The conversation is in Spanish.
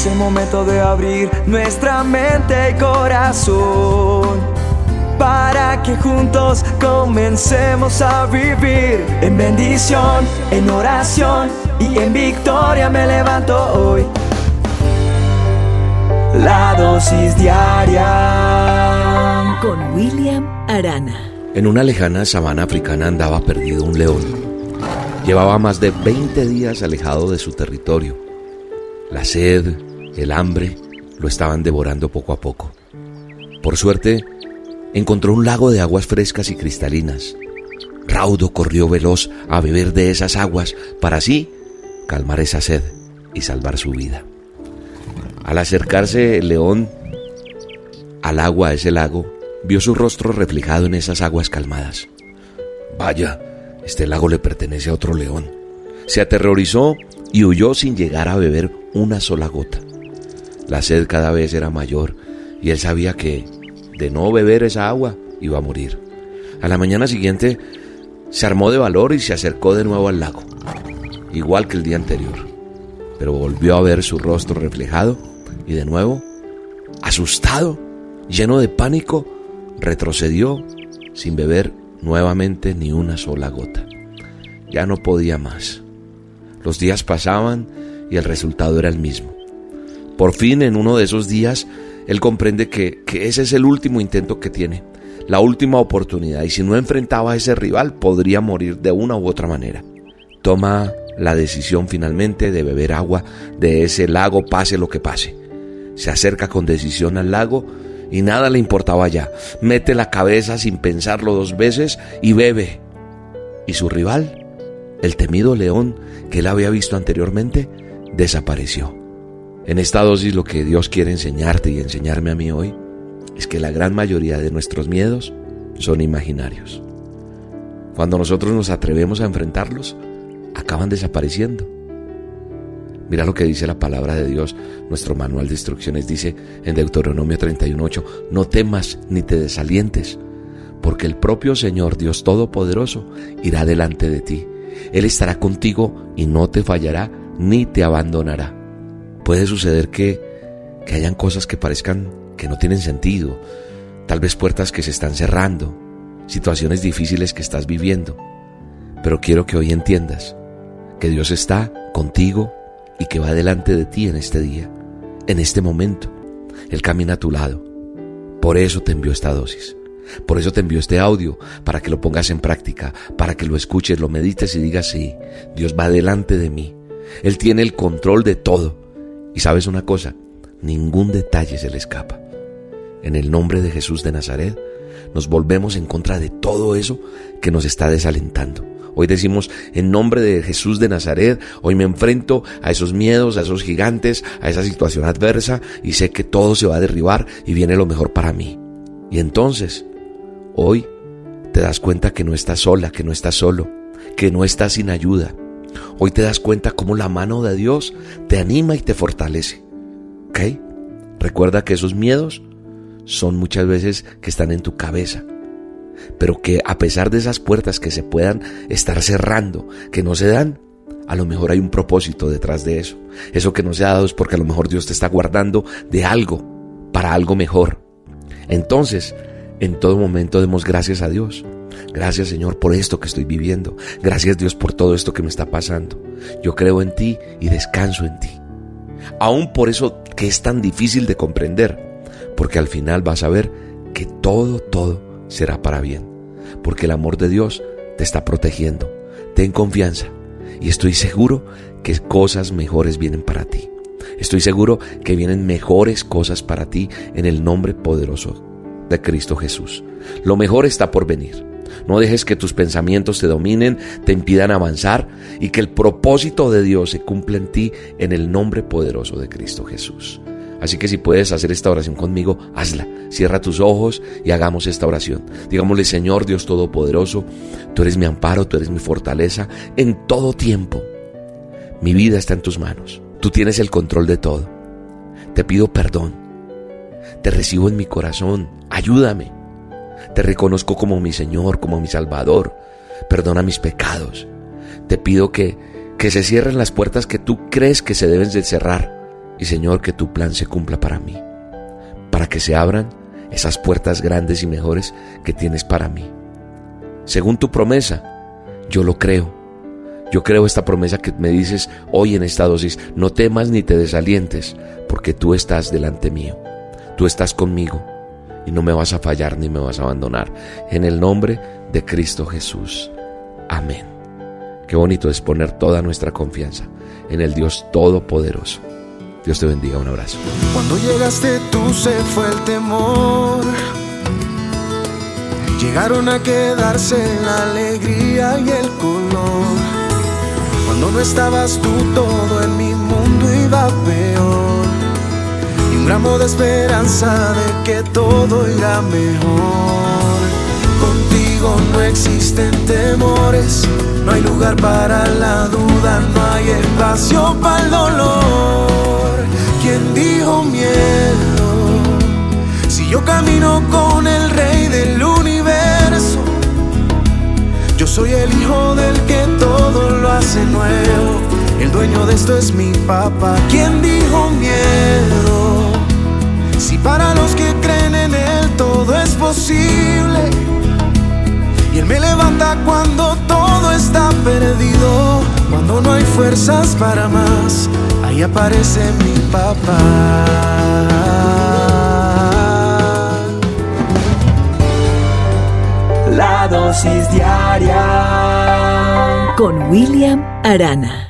Es el momento de abrir nuestra mente y corazón para que juntos comencemos a vivir en bendición, en oración y en victoria me levanto hoy. La dosis diaria con William Arana. En una lejana sabana africana andaba perdido un león. Llevaba más de 20 días alejado de su territorio. La sed, el hambre, lo estaban devorando poco a poco. Por suerte, encontró un lago de aguas frescas y cristalinas. Raudo corrió veloz a beber de esas aguas para así calmar esa sed y salvar su vida. Al acercarse el león al agua a ese lago, vio su rostro reflejado en esas aguas calmadas. Vaya, este lago le pertenece a otro león. Se aterrorizó y huyó sin llegar a beber una sola gota. La sed cada vez era mayor y él sabía que, de no beber esa agua, iba a morir. A la mañana siguiente se armó de valor y se acercó de nuevo al lago, igual que el día anterior. Pero volvió a ver su rostro reflejado y de nuevo, asustado, lleno de pánico, retrocedió sin beber nuevamente ni una sola gota. Ya no podía más. Los días pasaban y el resultado era el mismo. Por fin, en uno de esos días, él comprende que, ese es el último intento que tiene, la última oportunidad, y si no enfrentaba a ese rival, podría morir de una u otra manera. Toma la decisión finalmente de beber agua de ese lago, pase lo que pase. Se acerca con decisión al lago y nada le importaba ya. Mete la cabeza sin pensarlo dos veces y bebe. Y su rival, el temido león que él había visto anteriormente, desapareció. En esta dosis lo que Dios quiere enseñarte y enseñarme a mí hoy es que la gran mayoría de nuestros miedos son imaginarios. Cuando nosotros nos atrevemos a enfrentarlos, acaban desapareciendo. Mira lo que dice la palabra de Dios, nuestro manual de instrucciones dice en Deuteronomio 31.8, no temas ni te desalientes, porque el propio Señor Dios Todopoderoso irá delante de ti. Él estará contigo y no te fallará ni te abandonará. Puede suceder que, que hayan cosas que parezcan que no tienen sentido, tal vez puertas que se están cerrando, situaciones difíciles que estás viviendo, pero quiero que hoy entiendas que Dios está contigo y que va delante de ti en este día, en este momento. Él camina a tu lado. Por eso te envió esta dosis. Por eso te envió este audio, para que lo pongas en práctica, para que lo escuches, lo medites y digas, sí, Dios va delante de mí. Él tiene el control de todo. Y sabes una cosa, ningún detalle se le escapa. En el nombre de Jesús de Nazaret, nos volvemos en contra de todo eso que nos está desalentando. Hoy decimos, en nombre de Jesús de Nazaret, hoy me enfrento a esos miedos, a esos gigantes, a esa situación adversa y sé que todo se va a derribar y viene lo mejor para mí. Y entonces, hoy te das cuenta que no estás sola, que no estás solo, que no estás sin ayuda. Hoy te das cuenta cómo la mano de Dios te anima y te fortalece. ¿Ok? Recuerda que esos miedos son muchas veces que están en tu cabeza pero que a pesar de esas puertas que se puedan estar cerrando, que no se dan, a lo mejor hay un propósito detrás de eso. Eso que no se ha dado es porque a lo mejor Dios te está guardando de algo, para algo mejor. Entonces, en todo momento demos gracias a Dios. Gracias Señor por esto que estoy viviendo. Gracias Dios por todo esto que me está pasando. Yo creo en ti y descanso en ti. Aún por eso que es tan difícil de comprender, porque al final vas a ver que todo, todo será para bien, porque el amor de Dios te está protegiendo. Ten confianza y estoy seguro que cosas mejores vienen para ti. Estoy seguro que vienen mejores cosas para ti en el nombre poderoso de Cristo Jesús. Lo mejor está por venir. No dejes que tus pensamientos te dominen, te impidan avanzar y que el propósito de Dios se cumpla en ti en el nombre poderoso de Cristo Jesús. Así que si puedes hacer esta oración conmigo, hazla. Cierra tus ojos y hagamos esta oración. Digámosle, Señor Dios Todopoderoso, tú eres mi amparo, tú eres mi fortaleza en todo tiempo. Mi vida está en tus manos. Tú tienes el control de todo. Te pido perdón. Te recibo en mi corazón. Ayúdame. Te reconozco como mi Señor, como mi Salvador. Perdona mis pecados. Te pido que, que se cierren las puertas que tú crees que se deben de cerrar Y Señor, que tu plan se cumpla para mí, para que se abran esas puertas grandes y mejores que tienes para mí. Según tu promesa, yo lo creo. Yo creo esta promesa que me dices hoy en esta dosis, no temas ni te desalientes, porque tú estás delante mío, tú estás conmigo y no me vas a fallar ni me vas a abandonar. En el nombre de Cristo Jesús. Amén. Qué bonito es poner toda nuestra confianza en el Dios Todopoderoso. Dios te bendiga, un abrazo. Cuando llegaste tú se fue el temor. Llegaron a quedarse la alegría y el color. Cuando no estabas tú todo en mi mundo iba peor. Un gramo de esperanza de que todo irá mejor. Contigo no existen temores, no hay lugar para la duda, no hay espacio para el dolor. ¿Quién dijo miedo? Si yo camino con el rey del universo, yo soy el hijo del que todo lo hace nuevo. El dueño de esto es mi papá. ¿Quién dijo miedo? Para los que creen en él todo es posible. Y él me levanta cuando todo está perdido, cuando no hay fuerzas para más ahí aparece mi papá. La dosis diaria con William Arana.